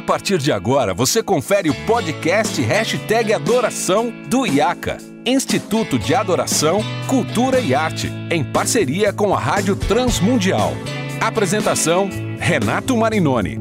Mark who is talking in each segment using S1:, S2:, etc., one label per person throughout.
S1: A partir de agora, você confere o podcast Hashtag Adoração do IACA, Instituto de Adoração, Cultura e Arte, em parceria com a Rádio Transmundial. Apresentação, Renato Marinoni.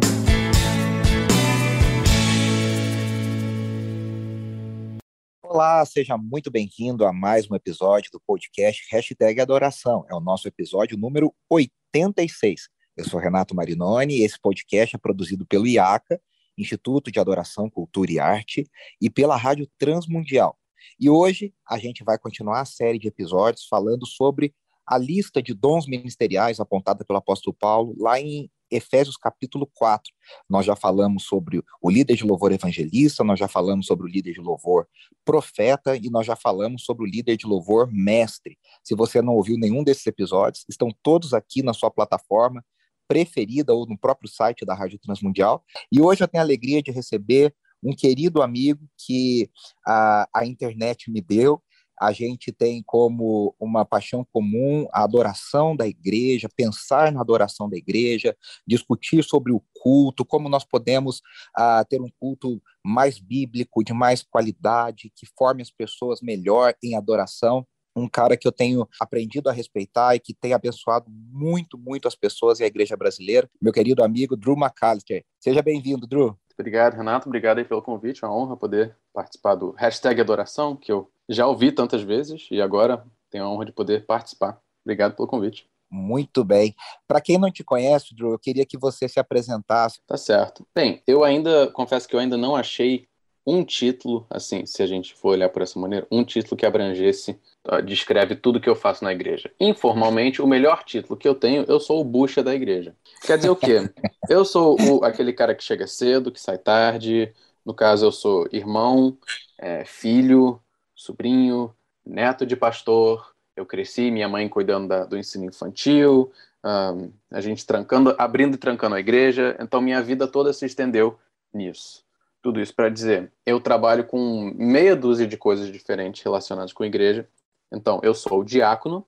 S2: Olá, seja muito bem-vindo a mais um episódio do podcast Hashtag Adoração. É o nosso episódio número 86. Eu sou Renato Marinoni e esse podcast é produzido pelo IACA, Instituto de Adoração, Cultura e Arte, e pela Rádio Transmundial. E hoje a gente vai continuar a série de episódios falando sobre a lista de dons ministeriais apontada pelo apóstolo Paulo lá em Efésios capítulo 4. Nós já falamos sobre o líder de louvor evangelista, nós já falamos sobre o líder de louvor profeta e nós já falamos sobre o líder de louvor mestre. Se você não ouviu nenhum desses episódios, estão todos aqui na sua plataforma preferida ou no próprio site da Rádio Transmundial. E hoje eu tenho a alegria de receber um querido amigo que a, a internet me deu. A gente tem como uma paixão comum a adoração da igreja, pensar na adoração da igreja, discutir sobre o culto, como nós podemos uh, ter um culto mais bíblico, de mais qualidade, que forme as pessoas melhor em adoração um cara que eu tenho aprendido a respeitar e que tem abençoado muito, muito as pessoas e a igreja brasileira, meu querido amigo Drew McAllister. Seja bem-vindo, Drew.
S3: Obrigado, Renato. Obrigado aí pelo convite. É uma honra poder participar do hashtag Adoração, que eu já ouvi tantas vezes e agora tenho a honra de poder participar. Obrigado pelo convite.
S2: Muito bem. Para quem não te conhece, Drew, eu queria que você se apresentasse.
S3: Tá certo. Bem, eu ainda confesso que eu ainda não achei um título, assim, se a gente for olhar por essa maneira, um título que abrangesse, descreve tudo que eu faço na igreja. Informalmente, o melhor título que eu tenho, eu sou o bucha da igreja. Quer dizer o quê? Eu sou o, aquele cara que chega cedo, que sai tarde. No caso, eu sou irmão, é, filho, sobrinho, neto de pastor. Eu cresci, minha mãe cuidando da, do ensino infantil, um, a gente trancando, abrindo e trancando a igreja. Então, minha vida toda se estendeu nisso. Tudo isso para dizer, eu trabalho com meia dúzia de coisas diferentes relacionadas com a igreja. Então, eu sou diácono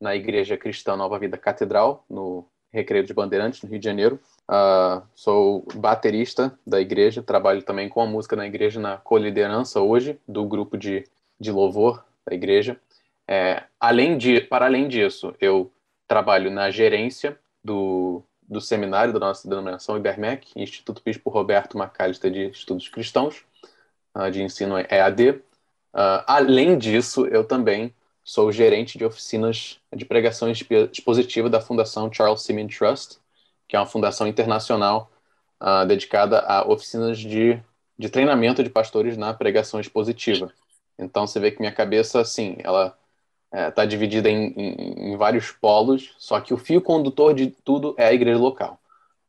S3: na Igreja Cristã Nova Vida Catedral, no Recreio de Bandeirantes, no Rio de Janeiro. Uh, sou baterista da igreja, trabalho também com a música na igreja, na coliderança hoje, do grupo de, de louvor da igreja. É, além de, para além disso, eu trabalho na gerência do do seminário da nossa denominação IBERMEC, Instituto Bispo Roberto Macalister de Estudos Cristãos, uh, de ensino EAD. Uh, ah, além disso, eu também sou gerente de oficinas de pregação expositiva da Fundação Charles Simeon Trust, que é uma fundação internacional uh, dedicada a oficinas de, de treinamento de pastores na pregação expositiva. Então, você vê que minha cabeça, assim, ela está é, tá dividida em, em, em, vários polos, só que o fio condutor de tudo é a igreja local.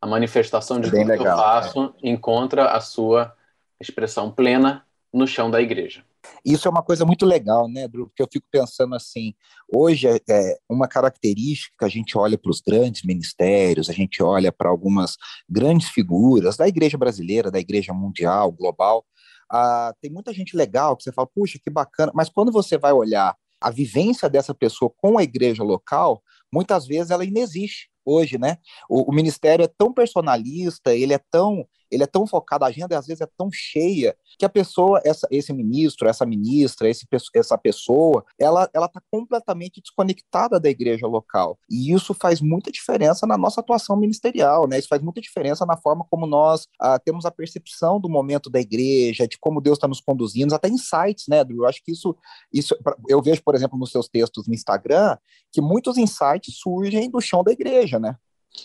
S3: A manifestação de é tudo legal, que eu faço é. encontra a sua expressão plena no chão da igreja.
S2: Isso é uma coisa muito legal, né, Drew? Porque eu fico pensando assim, hoje é, é uma característica que a gente olha para os grandes ministérios, a gente olha para algumas grandes figuras da igreja brasileira, da igreja mundial, global, ah, tem muita gente legal que você fala, puxa, que bacana, mas quando você vai olhar a vivência dessa pessoa com a igreja local, muitas vezes ela inexiste hoje, né? O, o, ministério é tão personalista, ele é tão ele é tão focado, a agenda às vezes é tão cheia que a pessoa, essa, esse ministro, essa ministra, esse, essa pessoa, ela ela está completamente desconectada da igreja local. E isso faz muita diferença na nossa atuação ministerial, né? Isso faz muita diferença na forma como nós ah, temos a percepção do momento da igreja, de como Deus está nos conduzindo, até insights, né, Drew? Eu acho que isso, isso eu vejo, por exemplo, nos seus textos no Instagram, que muitos insights surgem do chão da igreja, né?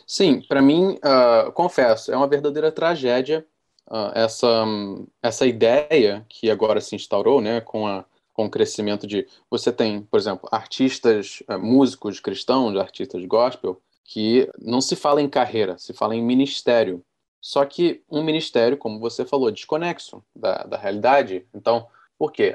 S3: Sim, para mim, uh, confesso, é uma verdadeira tragédia uh, essa, essa ideia que agora se instaurou, né, com, a, com o crescimento de. Você tem, por exemplo, artistas, uh, músicos cristãos, artistas gospel, que não se fala em carreira, se fala em ministério. Só que um ministério, como você falou, desconexo da, da realidade. Então, por quê?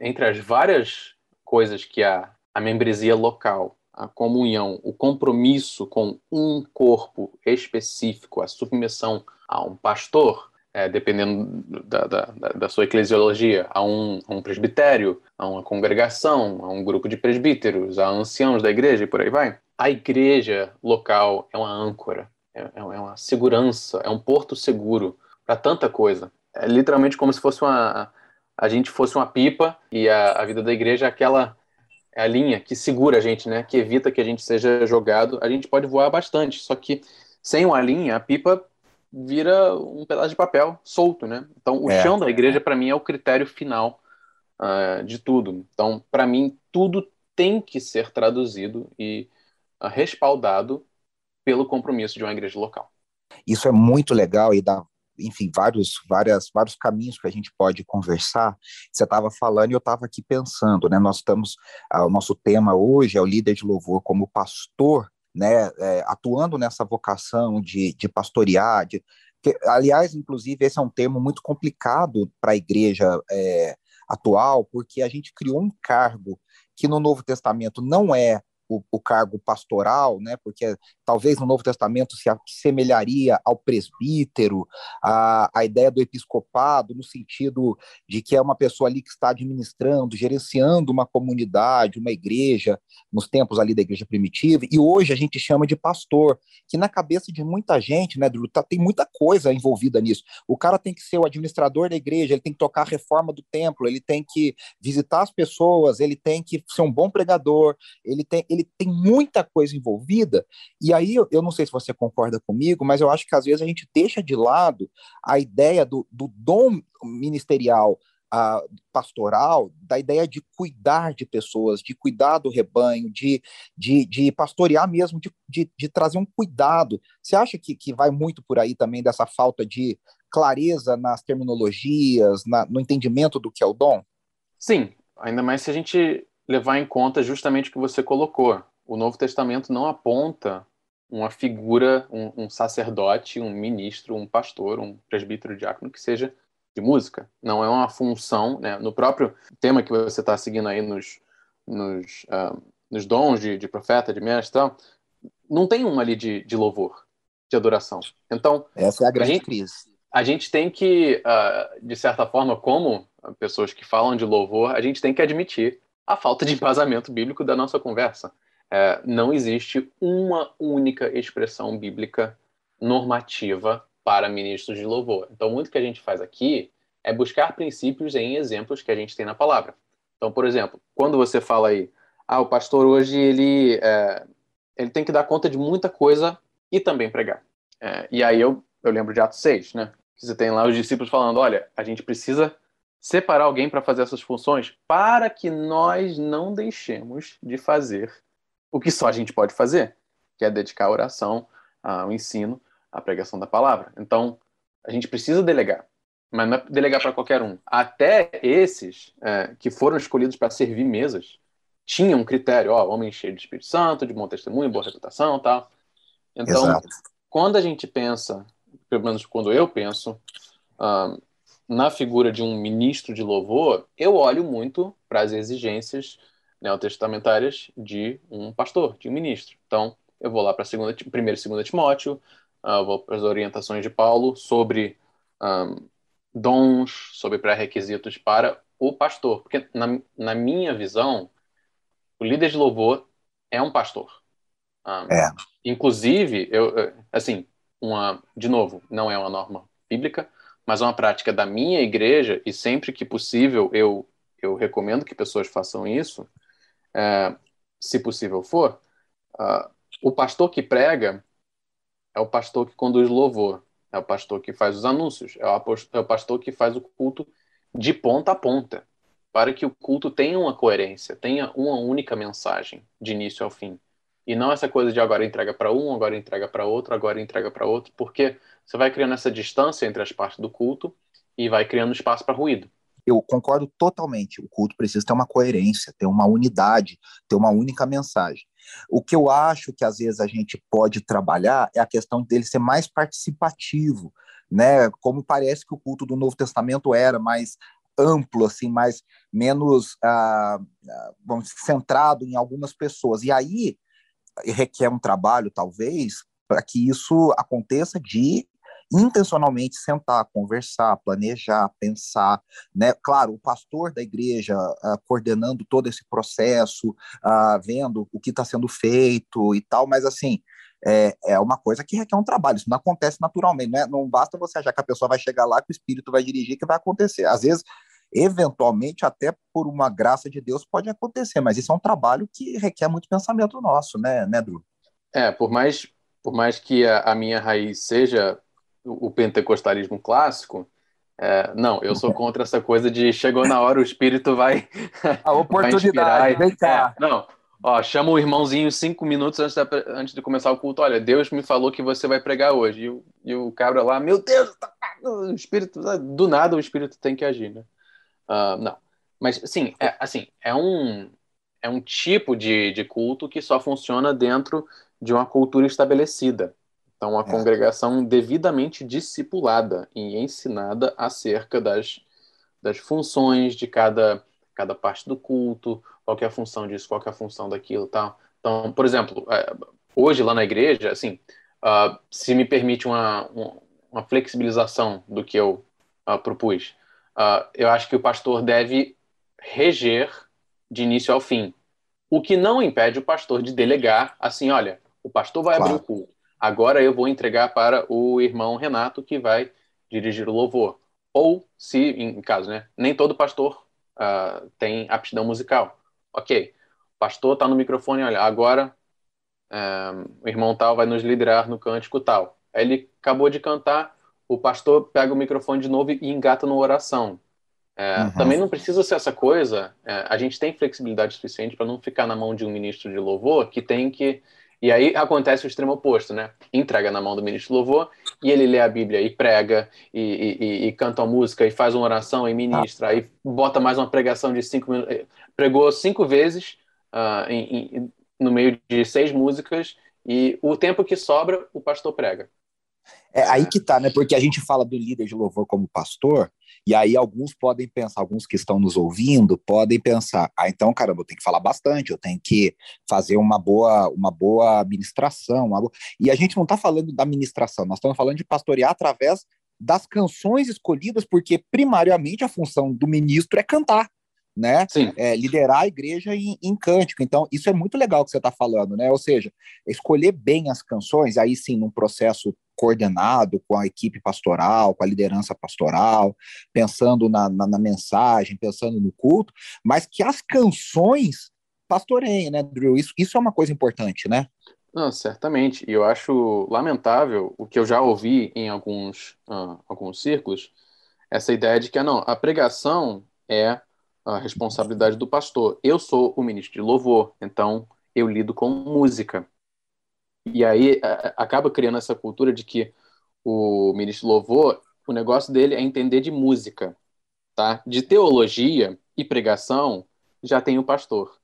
S3: entre as várias coisas que a, a membresia local a comunhão, o compromisso com um corpo específico, a submissão a um pastor, é, dependendo da, da, da, sua eclesiologia, a um, a um, presbitério, a uma congregação, a um grupo de presbíteros, a anciãos da igreja e por aí vai. A igreja local é uma âncora, é, é, é uma segurança, é um porto seguro para tanta coisa. É literalmente como se fosse uma a gente fosse uma pipa e a, a vida da igreja é aquela é a linha que segura a gente, né? Que evita que a gente seja jogado. A gente pode voar bastante, só que sem uma linha, a pipa vira um pedaço de papel solto, né? Então, o é, chão da igreja, para mim, é o critério final uh, de tudo. Então, para mim, tudo tem que ser traduzido e uh, respaldado pelo compromisso de uma igreja local.
S2: Isso é muito legal e dá enfim, vários, várias, vários caminhos que a gente pode conversar. Você estava falando e eu estava aqui pensando, né? Nós estamos, ah, o nosso tema hoje é o líder de louvor como pastor, né? É, atuando nessa vocação de, de pastorear, de, que, aliás, inclusive, esse é um termo muito complicado para a igreja é, atual, porque a gente criou um cargo que no Novo Testamento não é o, o, cargo pastoral, né, porque talvez no Novo Testamento se assemelharia ao presbítero, a, a ideia do episcopado, no sentido de que é uma pessoa ali que está administrando, gerenciando uma comunidade, uma igreja, nos tempos ali da igreja primitiva, e hoje a gente chama de pastor, que na cabeça de muita gente, né, tá, tem muita coisa envolvida nisso. O cara tem que ser o administrador da igreja, ele tem que tocar a reforma do templo, ele tem que visitar as pessoas, ele tem que ser um bom pregador, ele tem ele tem muita coisa envolvida, e aí eu, não sei se você concorda comigo, mas eu acho que às vezes a gente deixa de lado a ideia do, do dom ministerial uh, pastoral, da ideia de cuidar de pessoas, de cuidar do rebanho, de, de, de pastorear mesmo, de, de, de, trazer um cuidado. Você acha que, que vai muito por aí também dessa falta de clareza nas terminologias, na, no entendimento do que é o dom?
S3: Sim, ainda mais se a gente levar em conta justamente o que você colocou. O Novo Testamento não aponta uma figura, um, um, sacerdote, um ministro, um pastor, um presbítero diácono que seja de música. Não é uma função, né? No próprio tema que você está seguindo aí nos, nos, uh, nos dons de, de, profeta, de mestre, tal, não tem uma ali de, de louvor, de adoração. Então
S2: essa é a grande a gente, crise.
S3: A gente tem que, uh, de certa forma, como pessoas que falam de louvor, a gente tem que admitir a falta de embasamento bíblico da nossa conversa. É, não existe uma única expressão bíblica normativa para ministros de louvor. Então, muito que a gente faz aqui é buscar princípios em exemplos que a gente tem na palavra. Então, por exemplo, quando você fala aí, ah, o pastor hoje ele, é, ele tem que dar conta de muita coisa e também pregar. É, e aí eu, eu lembro de Atos 6, né? Que você tem lá os discípulos falando, olha, a gente precisa separar alguém para fazer essas funções para que nós não deixemos de fazer o que só a gente pode fazer, que é dedicar a oração, ao ensino, à pregação da palavra. Então, a gente precisa delegar, mas não é delegar para qualquer um. Até esses é, que foram escolhidos para servir mesas tinham um critério, ó, homem cheio de Espírito Santo, de bom testemunho, boa reputação, tal. Então, Exato. quando a gente pensa, pelo menos quando eu penso, um, na figura de um ministro de louvor, eu olho muito para as exigências neotestamentárias de um pastor, de um ministro. Então, eu vou lá para a primeira e segunda Timóteo, uh, vou para as orientações de Paulo sobre um, dons, sobre pré-requisitos para o pastor. Porque, na, na minha visão, o líder de louvor é um pastor. Um, é. Inclusive, eu, assim, uma, de novo, não é uma norma bíblica, mas uma prática da minha igreja, e sempre que possível eu, eu recomendo que pessoas façam isso, é, se possível for, uh, o pastor que prega é o pastor que conduz louvor, é o pastor que faz os anúncios, é o, é o pastor que faz o culto de ponta a ponta, para que o culto tenha uma coerência, tenha uma única mensagem, de início ao fim. E não essa coisa de agora entrega para um, agora entrega para outro, agora entrega para outro, porque você vai criando essa distância entre as partes do culto e vai criando espaço para ruído.
S2: Eu concordo totalmente. O culto precisa ter uma coerência, ter uma unidade, ter uma única mensagem. O que eu acho que às vezes a gente pode trabalhar é a questão dele ser mais participativo, né? Como parece que o culto do Novo Testamento era mais amplo, assim, mais menos ah, ah vamos centrado em algumas pessoas. E aí requer um trabalho, talvez, para que isso aconteça de intencionalmente sentar, conversar, planejar, pensar, né? Claro, o pastor da igreja uh, coordenando todo esse processo, uh, vendo o que está sendo feito e tal, mas assim, é, é uma coisa que requer um trabalho, isso não acontece naturalmente, né? não basta você achar que a pessoa vai chegar lá, que o espírito vai dirigir, que vai acontecer. Às vezes, eventualmente, até por uma graça de Deus, pode acontecer, mas isso é um trabalho que requer muito pensamento nosso, né, né?
S3: É, por mais, por mais que a, a minha raiz seja o pentecostalismo clássico, é, não, eu sou contra essa coisa de chegou na hora, o espírito vai.
S2: A oportunidade, vai vem cá.
S3: É, não, ó, chama o irmãozinho cinco minutos antes, da, antes de começar o culto. Olha, Deus me falou que você vai pregar hoje. E o, e o cabra lá, meu Deus, tá, o espírito, do nada o espírito tem que agir, né? Uh, não. Mas, sim, é, assim, é um, é um tipo de, de culto que só funciona dentro de uma cultura estabelecida. Então, uma é. congregação devidamente discipulada e ensinada acerca das, das funções de cada, cada parte do culto, qual é a função disso, qual é a função daquilo tal. Então, por exemplo, é, hoje lá na igreja, assim, uh, se me permite uma, uma flexibilização do que eu uh, propus, uh, eu acho que o pastor deve reger de início ao fim. O que não impede o pastor de delegar assim, olha, o pastor vai claro. abrir o culto. Agora eu vou entregar para o irmão Renato que vai dirigir o louvor. Ou, se, em caso, né, nem todo pastor uh, tem aptidão musical. Ok, o pastor está no microfone, olha, agora um, eh, o irmão tal vai nos liderar no cântico tal. Aí ele acabou de cantar, o pastor pega o microfone de novo e engata numa oração. É, uhum. Também não precisa ser essa coisa. É, a gente tem flexibilidade suficiente para não ficar na mão de um ministro de louvor que tem que e aí acontece o extremo oposto, né? Entrega na mão do ministro louvor e ele lê a Bíblia e prega e, e, e canta uma música e faz uma oração e ministra, aí bota mais uma pregação de cinco minutos. Eh, pregou cinco vezes uh, em, em, no meio de seis músicas e o tempo que sobra o pastor prega.
S2: É aí que tá, né? Porque a gente fala do líder de louvor como pastor, e aí alguns podem pensar, alguns que estão nos ouvindo podem pensar, ah, então, caramba, eu tenho que falar bastante, eu tenho que fazer uma boa, uma boa administração. Boa... E a gente não está falando da administração, nós estamos falando de pastorear através das canções escolhidas, porque primariamente a função do ministro é cantar né? É, liderar a igreja em, em, cântico. Então, isso é muito legal que você está falando, né? Ou seja, escolher bem as canções, aí sim, num processo coordenado com a equipe pastoral, com a liderança pastoral, pensando na, na, na mensagem, pensando no culto, mas que as canções pastoreiem, né, Drew? Isso, isso é uma coisa importante, né?
S3: Não, certamente. E eu acho lamentável o que eu já ouvi em alguns, uh, alguns círculos, essa ideia de que, ah, não, a pregação é a responsabilidade do pastor. Eu sou o ministro de louvor, então eu lido com música. E aí acaba criando essa cultura de que o ministro louvor, o negócio dele é entender de música, tá? De teologia e pregação já tem o pastor.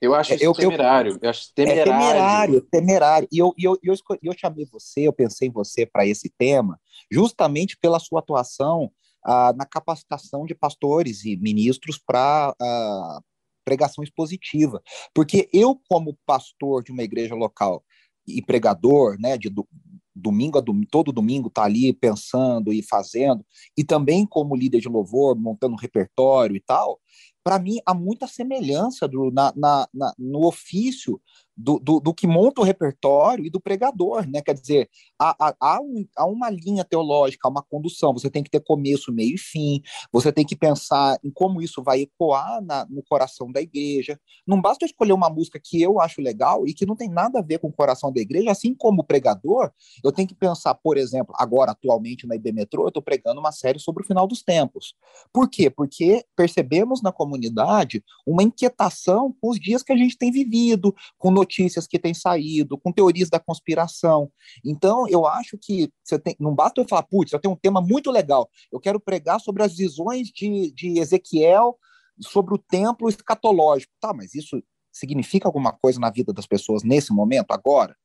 S3: Eu acho é, isso eu, temerário. Eu, eu acho temerário.
S2: É temerário, temerário. E eu, eu, eu, eu, eu chamei você, eu pensei em você para esse tema, justamente pela sua atuação ah, na capacitação de pastores e ministros para ah, pregação expositiva. Porque eu, como pastor de uma igreja local e pregador, né, de do, domingo a domingo, todo domingo tá ali pensando e fazendo, e também como líder de louvor, montando um repertório e tal, para mim há muita semelhança do, na, na, na, no ofício do, do, do, que monta o repertório e do pregador, né? Quer dizer, há, há, há, um, uma linha teológica, há uma condução, você tem que ter começo, meio e fim, você tem que pensar em como isso vai ecoar na, no coração da igreja. Não basta escolher uma música que eu acho legal e que não tem nada a ver com o coração da igreja, assim como pregador, eu tenho que pensar, por exemplo, agora, atualmente na IB Metrô, eu estou pregando uma série sobre o final dos tempos. Por quê? Porque percebemos na comunidade uma inquietação com os dias que a gente tem vivido, com notícias notícias que têm saído, com teorias da conspiração. Então, eu acho que você tem, não basta eu falar, putz, eu tenho um tema muito legal, eu quero pregar sobre as visões de, de Ezequiel sobre o templo escatológico. Tá, mas isso significa alguma coisa na vida das pessoas nesse momento, agora?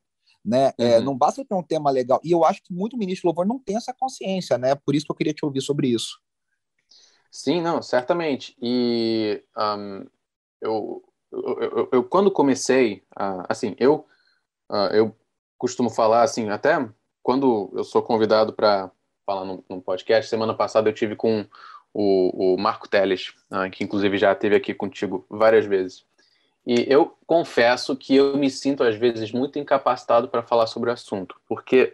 S2: Né? É, uhum. É, não basta ter um tema legal. E eu acho que muito ministro louvor não tem essa consciência, né? Por isso que eu queria te ouvir sobre isso.
S3: Sim, não, certamente. E um, eu, eu, eu, eu, quando comecei, a, assim, eu, uh, eu costumo falar, assim, até quando eu sou convidado para falar num, num, podcast, semana passada eu tive com o, o Marco Teles, uh, que inclusive já esteve aqui contigo várias vezes. E eu confesso que eu me sinto, às vezes, muito incapacitado para falar sobre o assunto, porque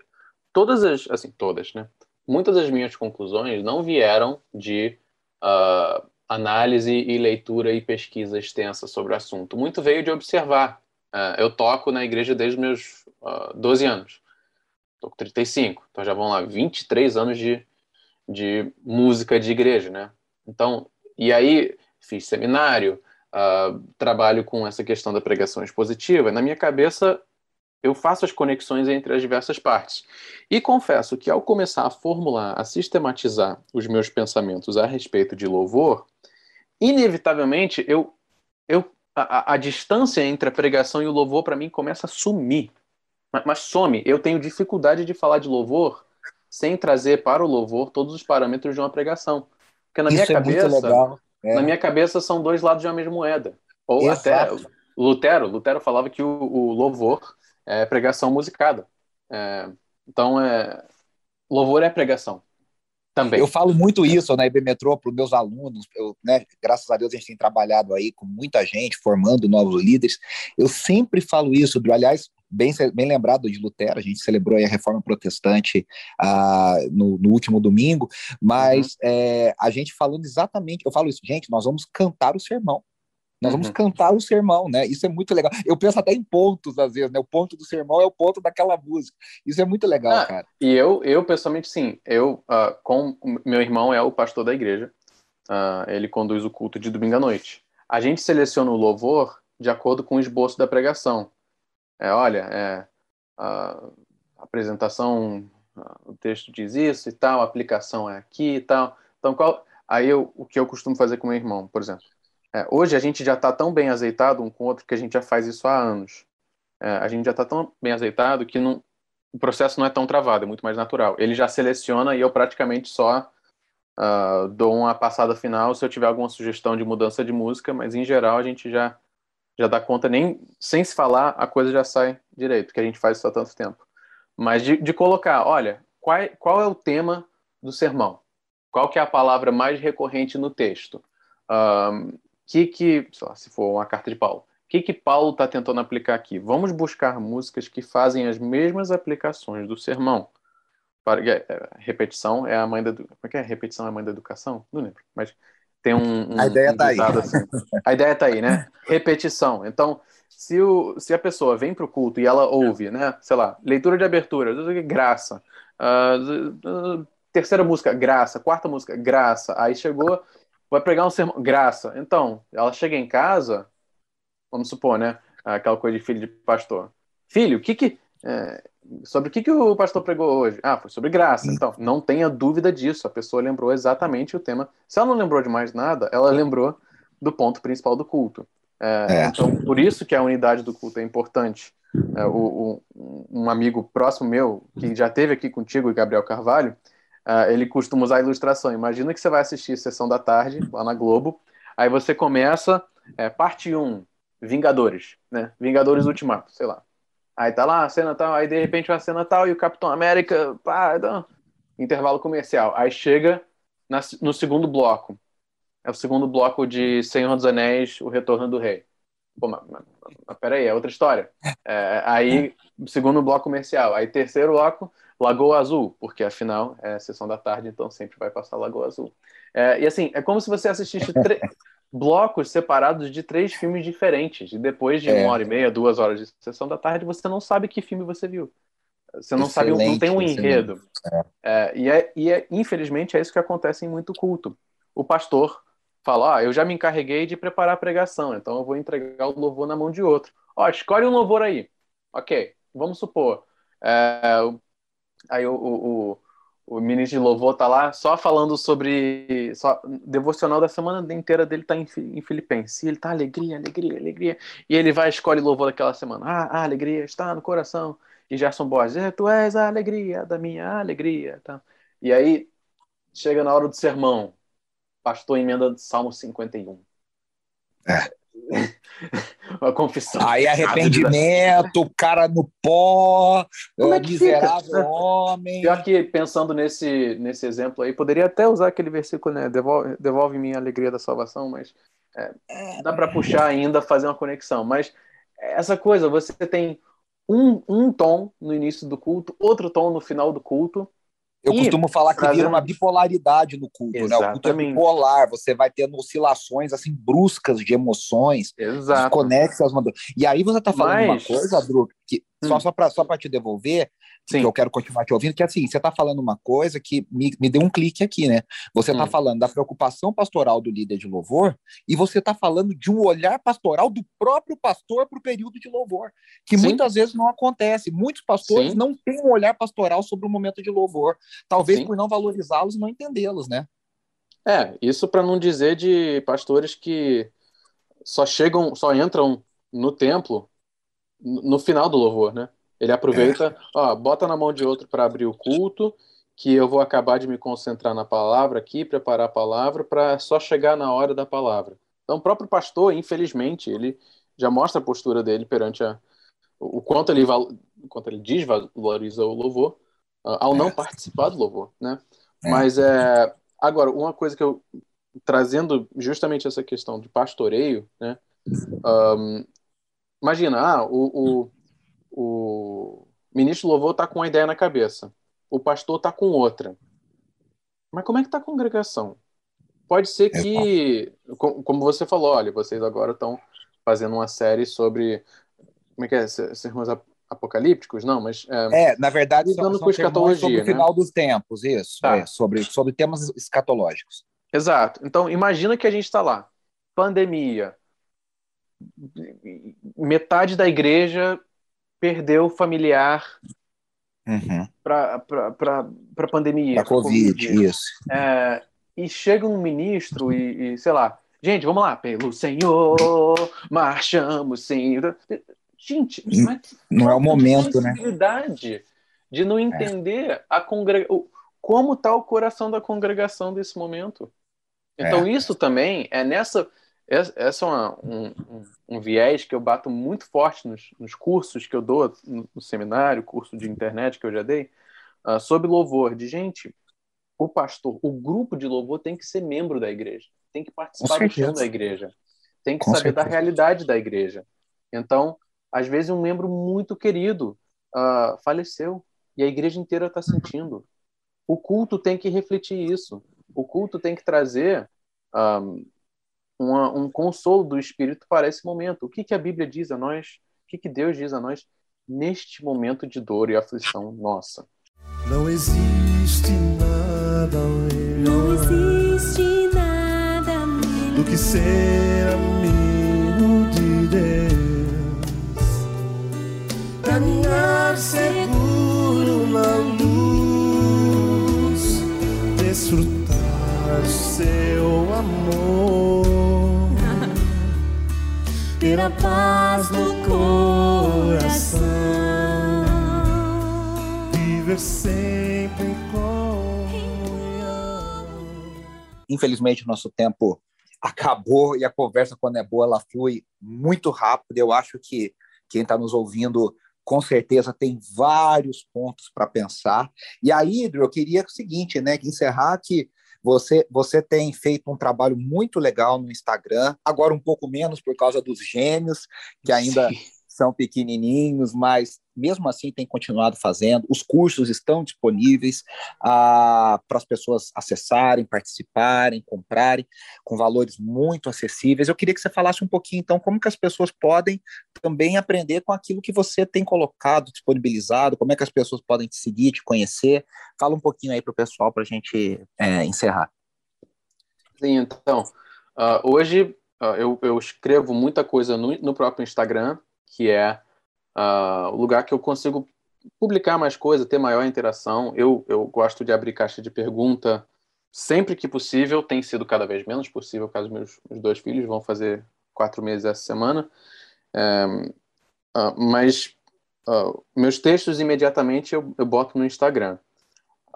S3: todas as, assim, todas, né? Muitas das minhas conclusões não vieram de uh, análise e leitura e pesquisa extensa sobre o assunto. Muito veio de observar. Uh, eu toco na igreja desde meus uh, 12 anos. Estou com 35, então já vão lá 23 anos de, de música de igreja, né? Então, e aí fiz seminário, uh, trabalho com essa questão da pregação expositiva. Na minha cabeça, eu faço as conexões entre as diversas partes. E confesso que ao começar a formular, a sistematizar os meus pensamentos a respeito de louvor, inevitavelmente eu, eu a, a, distância entre a pregação e o louvor para mim começa a sumir. Mas, mas some. Eu tenho dificuldade de falar de louvor sem trazer para o louvor todos os parâmetros de uma pregação. Porque na Isso minha é cabeça, é. na minha cabeça são dois lados de uma mesma moeda. Ou Exato. até Lutero, Lutero falava que o, o louvor é pregação musicada. É, então, é, louvor é pregação. Também.
S2: Eu falo muito isso na IB Metrô para os meus alunos, eu, né, graças a Deus a gente tem trabalhado aí com muita gente, formando novos líderes. Eu sempre falo isso, aliás, bem, bem lembrado de Lutero, a gente celebrou a reforma protestante ah, no, no, último domingo, mas uhum. é, a gente falando exatamente, eu falo isso, gente, nós vamos cantar o sermão. Nós vamos uhum. cantar o sermão, né? Isso é muito legal. Eu penso até em pontos, às vezes, né? O ponto do sermão é o ponto daquela música. Isso é muito legal, ah, cara.
S3: E eu, eu pessoalmente, sim. Eu, uh, com meu irmão é o pastor da igreja. Uh, ele conduz o culto de domingo à noite. A gente seleciona o louvor de acordo com o esboço da pregação. É, olha, é, a apresentação, o texto diz isso e tal, a aplicação é aqui e tal. Então, qual, aí eu, o que eu costumo fazer com meu irmão, por exemplo? É, hoje a gente já está tão bem azeitado um com o outro que a gente já faz isso há anos. É, a gente já está tão bem azeitado que não, o processo não é tão travado, é muito mais natural. Ele já seleciona e eu praticamente só uh, dou uma passada final se eu tiver alguma sugestão de mudança de música, mas em geral a gente já já dá conta, nem sem se falar, a coisa já sai direito, que a gente faz isso há tanto tempo. Mas de, de colocar, olha, qual, qual é o tema do sermão? Qual que é a palavra mais recorrente no texto? Que que, lá, se for uma carta de Paulo, o que que Paulo está tentando aplicar aqui? Vamos buscar músicas que fazem as mesmas aplicações do sermão. Para, é, é, repetição é a mãe da como é que é? Repetição é a mãe da educação? Não lembro, mas tem um, um
S2: a ideia está um
S3: aí. Assim. A ideia está aí, né? Repetição. Então, se, o, se a pessoa vem para o culto e ela ouve, né? Sei lá, leitura de abertura, graça. Uh, terceira música, graça. Quarta música, graça. Aí chegou vai pregar um sermão, graça. Então, ela chega em casa, vamos supor, né? Aquela coisa de filho de pastor. Filho, o que que. É, sobre o que, que o pastor pregou hoje? Ah, foi sobre graça. Hum. Então, não tenha dúvida disso. A pessoa lembrou exatamente o tema. Se ela não lembrou de mais nada, ela lembrou do ponto principal do culto. É, é. Então, por isso que a unidade do culto é importante. É, o, o, um amigo próximo meu, que já teve aqui contigo, Gabriel Carvalho, Uh, ele costuma usar ilustração. Imagina que você vai assistir Sessão da Tarde, lá na Globo, aí você começa, é, parte 1, Vingadores, né? Vingadores Ultimato, sei lá. Aí tá lá, a cena tal, aí de repente uma cena tal e o Capitão América, pá, intervalo comercial. Aí chega na, no segundo bloco. É o segundo bloco de Senhor dos Anéis, O Retorno do Rei. Pô, mas, mas, mas peraí, é outra história. É, aí, segundo bloco comercial. Aí, terceiro bloco, Lagoa Azul, porque afinal é sessão da tarde, então sempre vai passar Lagoa Azul. É, e assim, é como se você assistisse blocos separados de três filmes diferentes, e depois de é. uma hora e meia, duas horas de sessão da tarde, você não sabe que filme você viu. Você não excelente, sabe, não tem um enredo. É. é. e, é, e é, infelizmente é isso que acontece em muito culto. O pastor fala: ah, eu já me encarreguei de preparar a pregação, então eu vou entregar o louvor na mão de outro. Ó, escolhe um louvor aí. Ok, vamos supor. É, Aí o, o, o, ministro de louvor tá lá só falando sobre. Só, devocional da semana inteira dele tá em, em Filipenses. Ele tá alegria, alegria, alegria. E ele vai escolhe louvor daquela semana. Ah, a alegria está no coração. E Gerson Borges, tu és a alegria da minha alegria. Tá? E aí chega na hora do sermão. Pastor emenda Salmo 51.
S2: É.
S3: Uma confissão.
S2: Aí arrependimento, o cara no pó, Como é que miserável fica? homem.
S3: Pior que pensando nesse, nesse exemplo aí, poderia até usar aquele versículo, né? Devolve, devolve minha alegria da salvação, mas é, dá para puxar ainda, fazer uma conexão. Mas essa coisa, você tem um, um tom no início do culto, outro tom no final do culto,
S2: eu e costumo falar que vira uma bipolaridade no culto, Exatamente. né? O culto é bipolar, você vai tendo oscilações assim bruscas de emoções, desconexas. E aí você está falando Mas... uma coisa, Drew, que hum. só, só para só te devolver, Sim. que eu quero continuar te ouvindo, que assim, você está falando uma coisa que me, me deu um clique aqui, né? Você está hum. falando da preocupação pastoral do líder de louvor e você está falando de um olhar pastoral do próprio pastor para o período de louvor, que Sim. muitas vezes não acontece. Muitos pastores Sim. não têm um olhar pastoral sobre o momento de louvor, talvez por não valorizá-los e não entendê-los, né?
S3: É, isso para não dizer de pastores que só chegam, só entram no templo no final do louvor, né? Ele aproveita, é. ó, bota na mão de outro para abrir o culto, que eu vou acabar de me concentrar na palavra aqui, preparar a palavra para só chegar na hora da palavra. Então, o próprio pastor, infelizmente, ele já mostra a postura dele perante a, o quanto ele, o quanto ele desvaloriza o louvor uh, ao não é. participar do louvor, né? É. Mas é agora uma coisa que eu trazendo justamente essa questão de pastoreio, né? Um, imagina, ah, o, o o ministro louvor está com uma ideia na cabeça, o pastor está com outra. Mas como é que está a congregação? Pode ser é, que, como você falou, olha, vocês agora estão fazendo uma série sobre como é que é, sermos apocalípticos, não, mas
S2: é, é na verdade são, são escatologia, sobre né? o final dos tempos, isso, tá. é, sobre sobre temas escatológicos.
S3: Exato. Então imagina que a gente está lá, pandemia, metade da igreja perdeu familiar uhum. para a pandemia.
S2: Para Covid, COVID, isso.
S3: É, e chega um ministro e, e, sei lá, gente, vamos lá, pelo Senhor, marchamos sim. Gente,
S2: mas não é o momento, né?
S3: De não entender é. a congrega... como está o coração da congregação desse momento. Então, é. isso também é nessa essa é uma, um, um, viés que eu bato muito forte nos, nos cursos que eu dou no, no, seminário, curso de internet que eu já dei, uh, sobre louvor. De gente, o pastor, o grupo de louvor tem que ser membro da igreja, tem que participar do chão da igreja, tem que Com saber certeza. da realidade da igreja. Então, às vezes, um membro muito querido uh, faleceu e a igreja inteira está sentindo. O culto tem que refletir isso. O culto tem que trazer um, ah, uma, um consolo do Espírito para esse momento. O que, que a Bíblia diz a nós? O que, que Deus diz a nós neste momento de dor e aflição nossa?
S4: Não existe nada melhor. Não existe nada melhor do que ser amigo de Deus. Caminhar seguro na luz, desfrutar seu amor ter a paz no coração, viver sempre em comunhão.
S2: Infelizmente, o nosso tempo acabou e a conversa, quando é boa, ela flui muito rápido. Eu acho que quem está nos ouvindo com certeza tem vários pontos para pensar. E aí, Hidro, eu queria o seguinte, né, encerrar que você, você tem feito um trabalho muito legal no Instagram, agora um pouco menos por causa dos gêmeos, que ainda Sim. são pequenininhos, mas mesmo assim tem continuado fazendo. Os cursos estão disponíveis ah, para as pessoas acessarem, participarem, comprarem, com valores muito acessíveis. Eu queria que você falasse um pouquinho, então, como que as pessoas podem também aprender com aquilo que você tem colocado, disponibilizado, como é que as pessoas podem te seguir, te conhecer. Fala um pouquinho aí para o pessoal para a gente é, encerrar.
S3: Sim, então, uh, hoje uh, eu, eu, escrevo muita coisa no, no próprio Instagram, que é uh, o lugar que eu consigo publicar mais coisa, ter maior interação. Eu, eu gosto de abrir caixa de pergunta sempre que possível, tem sido cada vez menos possível, caso meus, meus dois filhos vão fazer quatro meses essa semana. Uh, mas uh, meus textos imediatamente eu, eu boto no Instagram.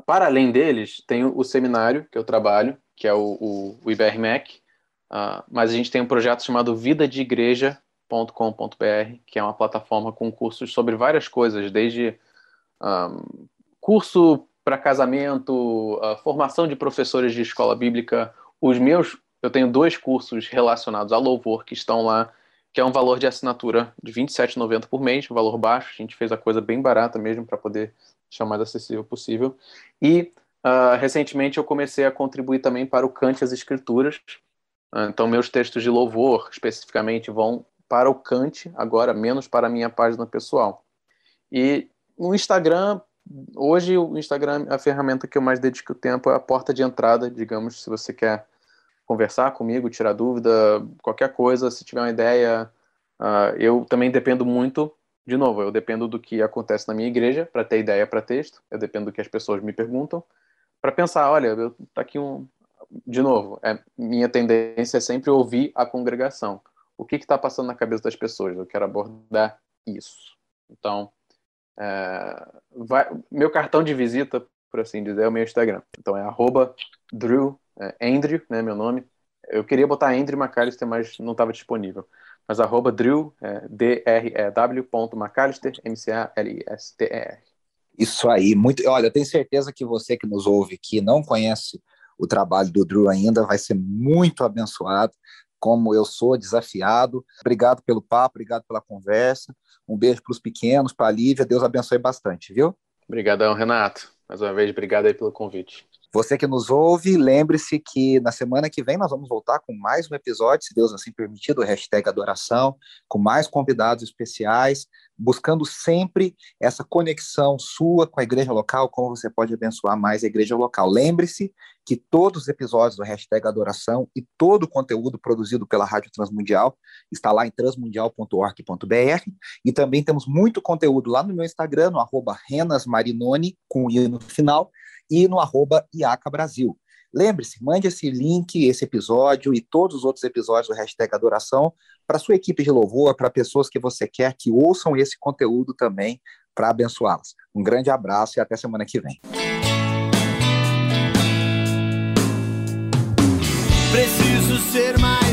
S3: Para além deles, tem o, seminário que eu trabalho, que é o, o, o IBRMEC, uh, mas a gente tem um projeto chamado Vida de Igreja, com.br, que é uma plataforma com cursos sobre várias coisas, desde um, curso para casamento, uh, formação de professores de escola bíblica. Os meus eu tenho dois cursos relacionados a louvor que estão lá, que é um valor de assinatura de R$ 27,90 por mês, um valor baixo. A gente fez a coisa bem barata mesmo para poder deixar o mais acessível possível. E uh, recentemente eu comecei a contribuir também para o Cante as Escrituras. Uh, então, meus textos de louvor, especificamente, vão para o Cante agora, menos para a minha página pessoal. E no Instagram, hoje o Instagram, a ferramenta que eu mais dedico tempo é a porta de entrada, digamos, se você quer conversar comigo, tirar dúvida, qualquer coisa, se tiver uma ideia. Uh, eu também dependo muito, de novo, eu dependo do que acontece na minha igreja para ter ideia para texto, eu dependo do que as pessoas me perguntam, para pensar, olha, eu, tá aqui um. De novo, é, minha tendência é sempre ouvir a congregação. O que está passando na cabeça das pessoas? Eu quero abordar isso. Então, é, vai, meu cartão de visita, por assim dizer, é o meu Instagram. Então é arroba Drew, é, Andrew, né, meu nome. Eu queria botar Andrew McAllister, mas não estava disponível. Mas arroba Drew, é, D-R-E-W, McAllister, M-C-A-L-I-S-T-E-R.
S2: Isso aí, muito. Olha, eu tenho certeza que você que nos ouve que não conhece o trabalho do Drew ainda vai ser muito abençoado, como eu sou desafiado. Obrigado pelo papo, obrigado pela conversa. Um beijo para os pequenos, para a Lívia. Deus abençoe bastante, viu?
S3: Obrigadão, Renato. Mais uma vez, obrigado aí pelo convite.
S2: Você que nos ouve, lembre-se que na semana que vem nós vamos voltar com mais um episódio, se Deus assim permitir, do hashtag Adoração, com mais convidados especiais, buscando sempre essa conexão sua com a igreja local, como você pode abençoar mais a igreja local. Lembre-se que todos os episódios do hashtag Adoração e todo o conteúdo produzido pela Rádio Transmundial está lá em transmundial.org.br e também temos muito conteúdo lá no meu Instagram, no arroba renasmarinone, com o i no final, e no arroba IACA Brasil. Lembre-se, mande esse link, esse episódio e todos os outros episódios do hashtag Adoração para sua equipe de louvor, para pessoas que você quer que ouçam esse conteúdo também para abençoá-las. Um grande abraço e até semana que vem.
S4: Preciso ser mais.